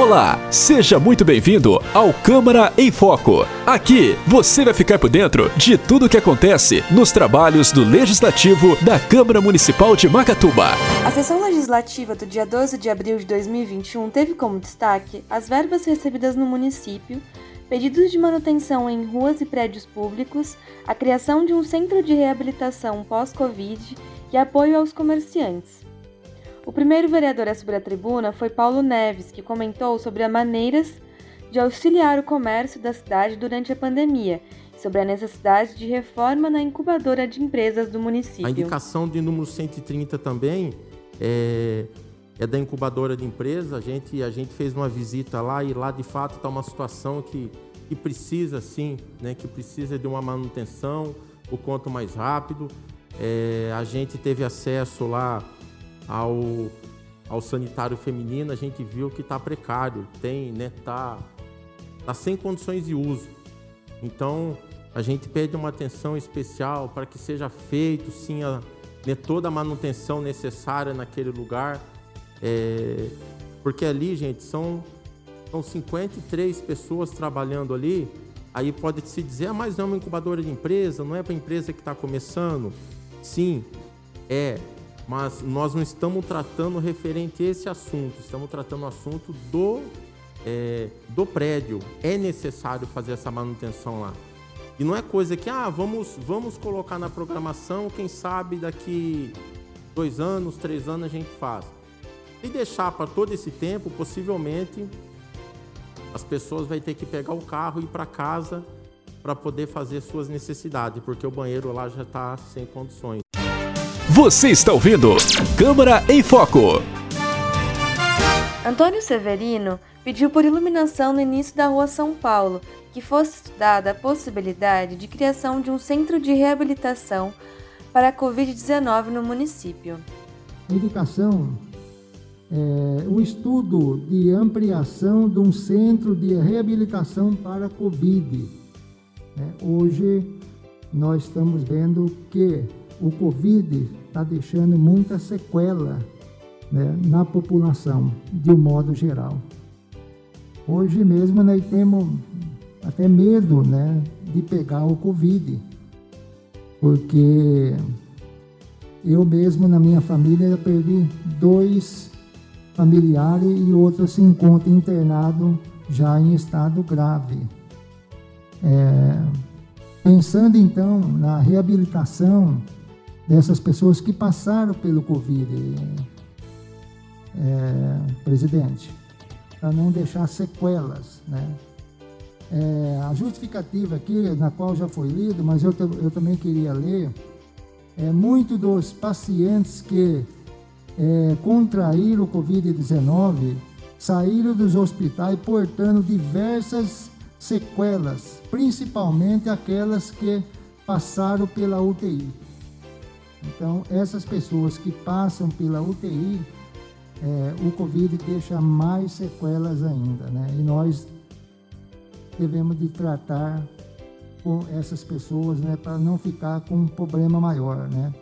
Olá, seja muito bem-vindo ao Câmara em Foco. Aqui você vai ficar por dentro de tudo o que acontece nos trabalhos do Legislativo da Câmara Municipal de Macatuba. A sessão legislativa do dia 12 de abril de 2021 teve como destaque as verbas recebidas no município, pedidos de manutenção em ruas e prédios públicos, a criação de um centro de reabilitação pós-Covid e apoio aos comerciantes. O primeiro vereador a subir à tribuna foi Paulo Neves, que comentou sobre as maneiras de auxiliar o comércio da cidade durante a pandemia sobre a necessidade de reforma na incubadora de empresas do município. A indicação de número 130 também é, é da incubadora de empresa. A gente, a gente fez uma visita lá e lá de fato está uma situação que, que precisa sim, né, que precisa de uma manutenção, o quanto mais rápido. É, a gente teve acesso lá ao, ao sanitário feminino, a gente viu que está precário, tem, né, tá, tá sem condições de uso. Então, a gente pede uma atenção especial para que seja feito, sim, a, né, toda a manutenção necessária naquele lugar, é, porque ali, gente, são, são 53 pessoas trabalhando ali, aí pode se dizer, ah, mas não é uma incubadora de empresa, não é para empresa que está começando. Sim, é, mas nós não estamos tratando referente a esse assunto, estamos tratando o assunto do, é, do prédio. É necessário fazer essa manutenção lá. E não é coisa que, ah, vamos, vamos colocar na programação, quem sabe daqui dois anos, três anos a gente faz. E deixar para todo esse tempo, possivelmente as pessoas vão ter que pegar o carro e ir para casa para poder fazer suas necessidades, porque o banheiro lá já está sem condições. Você está ouvindo Câmara em Foco. Antônio Severino pediu por iluminação no início da Rua São Paulo que fosse estudada a possibilidade de criação de um centro de reabilitação para a Covid-19 no município. Indicação é o estudo de ampliação de um centro de reabilitação para a Covid. É, hoje nós estamos vendo que o Covid está deixando muita sequela né, na população, de um modo geral. Hoje mesmo nós temos até medo né, de pegar o Covid, porque eu mesmo na minha família perdi dois familiares e outro se encontra internado já em estado grave. É, pensando então na reabilitação dessas pessoas que passaram pelo Covid, é, presidente, para não deixar sequelas, né? É, a justificativa aqui, na qual já foi lido, mas eu, eu também queria ler, é muito dos pacientes que é, contraíram o Covid-19 saíram dos hospitais portando diversas sequelas, principalmente aquelas que passaram pela UTI. Então, essas pessoas que passam pela UTI, é, o Covid deixa mais sequelas ainda, né? E nós devemos de tratar com essas pessoas, né, para não ficar com um problema maior, né?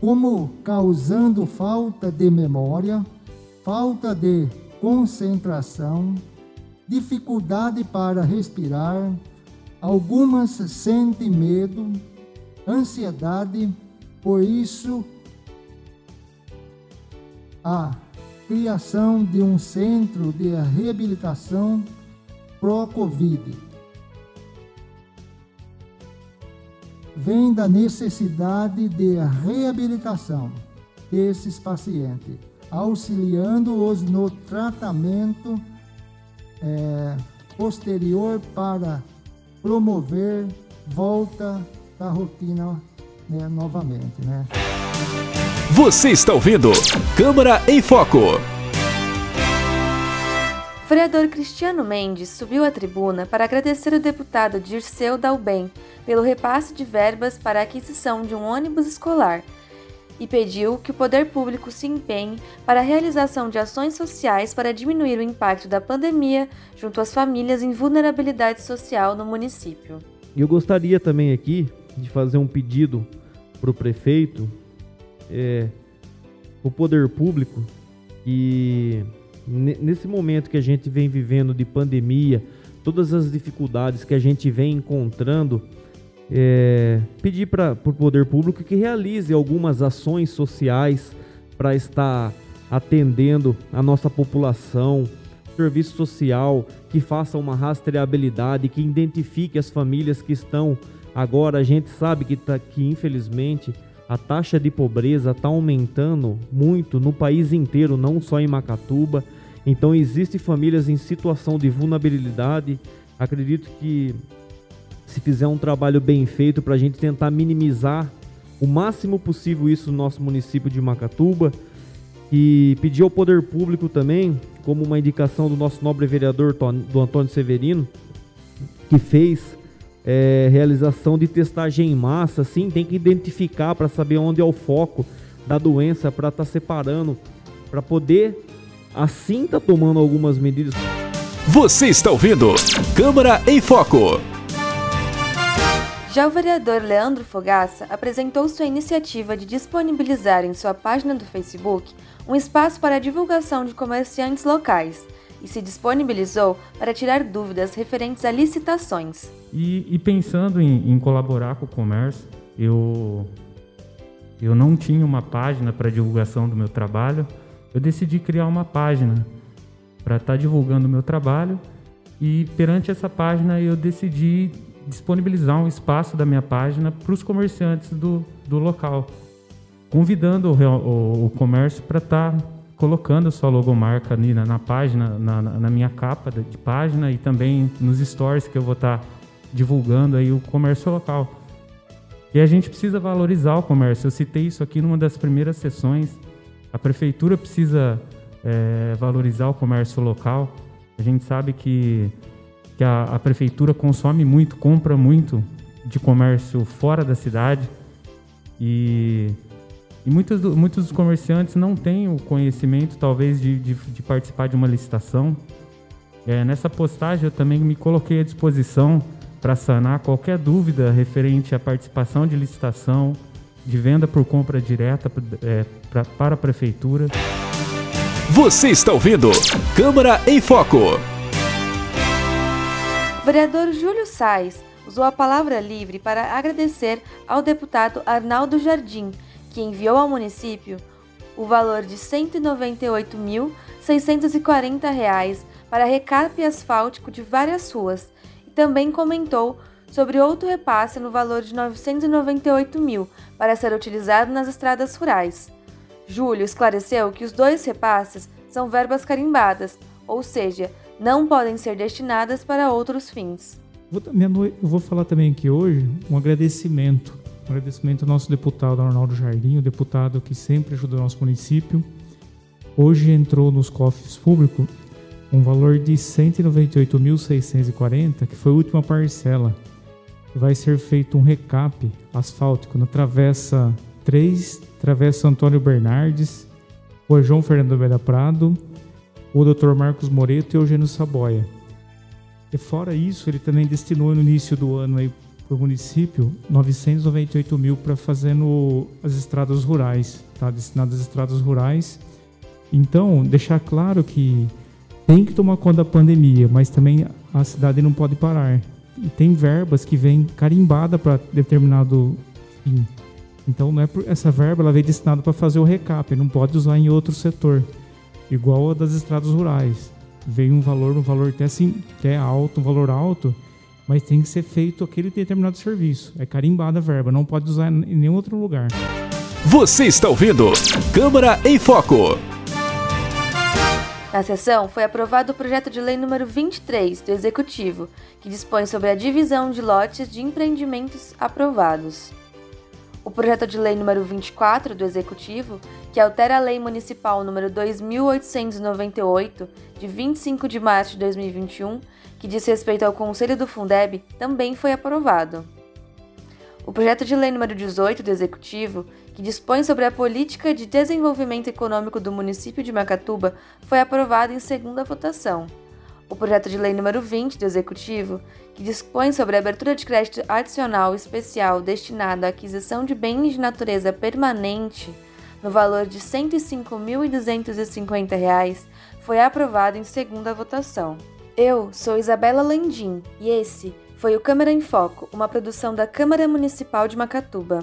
Como causando falta de memória, falta de concentração, dificuldade para respirar, algumas sentem medo, ansiedade, por isso, a criação de um centro de reabilitação pró-Covid. Vem da necessidade de reabilitação desses pacientes, auxiliando-os no tratamento é, posterior para promover volta da rotina né, novamente. Né? Você está ouvindo Câmara em Foco. O vereador Cristiano Mendes subiu à tribuna para agradecer o deputado Dirceu Dalben pelo repasse de verbas para a aquisição de um ônibus escolar e pediu que o poder público se empenhe para a realização de ações sociais para diminuir o impacto da pandemia junto às famílias em vulnerabilidade social no município. Eu gostaria também aqui de fazer um pedido para o prefeito, é, o poder público, que nesse momento que a gente vem vivendo de pandemia, todas as dificuldades que a gente vem encontrando, é, pedir para o poder público que realize algumas ações sociais para estar atendendo a nossa população, serviço social que faça uma rastreabilidade, que identifique as famílias que estão agora. A gente sabe que, tá, que infelizmente a taxa de pobreza está aumentando muito no país inteiro, não só em Macatuba. Então existem famílias em situação de vulnerabilidade. Acredito que se fizer um trabalho bem feito para a gente tentar minimizar o máximo possível isso no nosso município de Macatuba e pedir ao poder público também, como uma indicação do nosso nobre vereador do Antônio Severino, que fez é, realização de testagem em massa, sim, tem que identificar para saber onde é o foco da doença, para estar tá separando, para poder assim tá tomando algumas medidas. Você está ouvindo Câmara em Foco. Já o vereador Leandro Fogaça apresentou sua iniciativa de disponibilizar em sua página do Facebook um espaço para a divulgação de comerciantes locais e se disponibilizou para tirar dúvidas referentes a licitações. E, e pensando em, em, colaborar com o comércio, eu, eu não tinha uma página para divulgação do meu trabalho, eu decidi criar uma página para estar tá divulgando o meu trabalho. E perante essa página eu decidi disponibilizar um espaço da minha página para os comerciantes do, do local, convidando o, o, o comércio para estar tá colocando sua logomarca ali na, na página, na, na, minha capa de, página e também nos stories que eu vou estar tá divulgando aí o comércio local. E a gente precisa valorizar o comércio. Eu citei isso aqui numa das primeiras sessões. A prefeitura precisa é, valorizar o comércio local. A gente sabe que que a, a prefeitura consome muito, compra muito de comércio fora da cidade e, e muitos, muitos dos comerciantes não têm o conhecimento, talvez, de, de, de participar de uma licitação. É, nessa postagem eu também me coloquei à disposição para sanar qualquer dúvida referente à participação de licitação, de venda por compra direta é, pra, para a prefeitura. Você está ouvindo Câmara em Foco. O vereador Júlio Sais usou a palavra livre para agradecer ao deputado Arnaldo Jardim, que enviou ao município o valor de R$ 198.640 para recape asfáltico de várias ruas também comentou sobre outro repasse no valor de R$ 998 mil para ser utilizado nas estradas rurais. Júlio esclareceu que os dois repasses são verbas carimbadas, ou seja, não podem ser destinadas para outros fins. Eu vou falar também aqui hoje um agradecimento. Um agradecimento ao nosso deputado Arnaldo Jardim, o deputado que sempre ajudou o nosso município. Hoje entrou nos cofres públicos um valor de R$ 198.640, que foi a última parcela. Vai ser feito um recap asfáltico na Travessa 3, Travessa Antônio Bernardes, Rua João Fernando Beda Prado, o Dr. Marcos Moreto e Eugênio Saboia. E fora isso, ele também destinou no início do ano aí para o município 998 mil para fazendo as estradas rurais, tá? Destinado às estradas rurais. Então, deixar claro que tem que tomar conta da pandemia, mas também a cidade não pode parar. E tem verbas que vêm carimbada para determinado fim. Então, não é por, essa verba ela vem destinada para fazer o recap, não pode usar em outro setor igual a das estradas rurais. Veio um valor, um valor até assim, até alto, um valor alto, mas tem que ser feito aquele determinado serviço. É carimbada a verba, não pode usar em nenhum outro lugar. Você está ouvindo Câmara em Foco. Na sessão foi aprovado o projeto de lei número 23 do Executivo, que dispõe sobre a divisão de lotes de empreendimentos aprovados. O projeto de lei número 24 do Executivo, que altera a lei municipal número 2898 de 25 de março de 2021, que diz respeito ao Conselho do Fundeb, também foi aprovado. O projeto de lei número 18 do Executivo, que dispõe sobre a política de desenvolvimento econômico do município de Macatuba, foi aprovado em segunda votação o projeto de lei número 20 do Executivo, que dispõe sobre a abertura de crédito adicional especial destinado à aquisição de bens de natureza permanente no valor de R$ 105.250, foi aprovado em segunda votação. Eu sou Isabela Landim e esse foi o Câmara em Foco, uma produção da Câmara Municipal de Macatuba.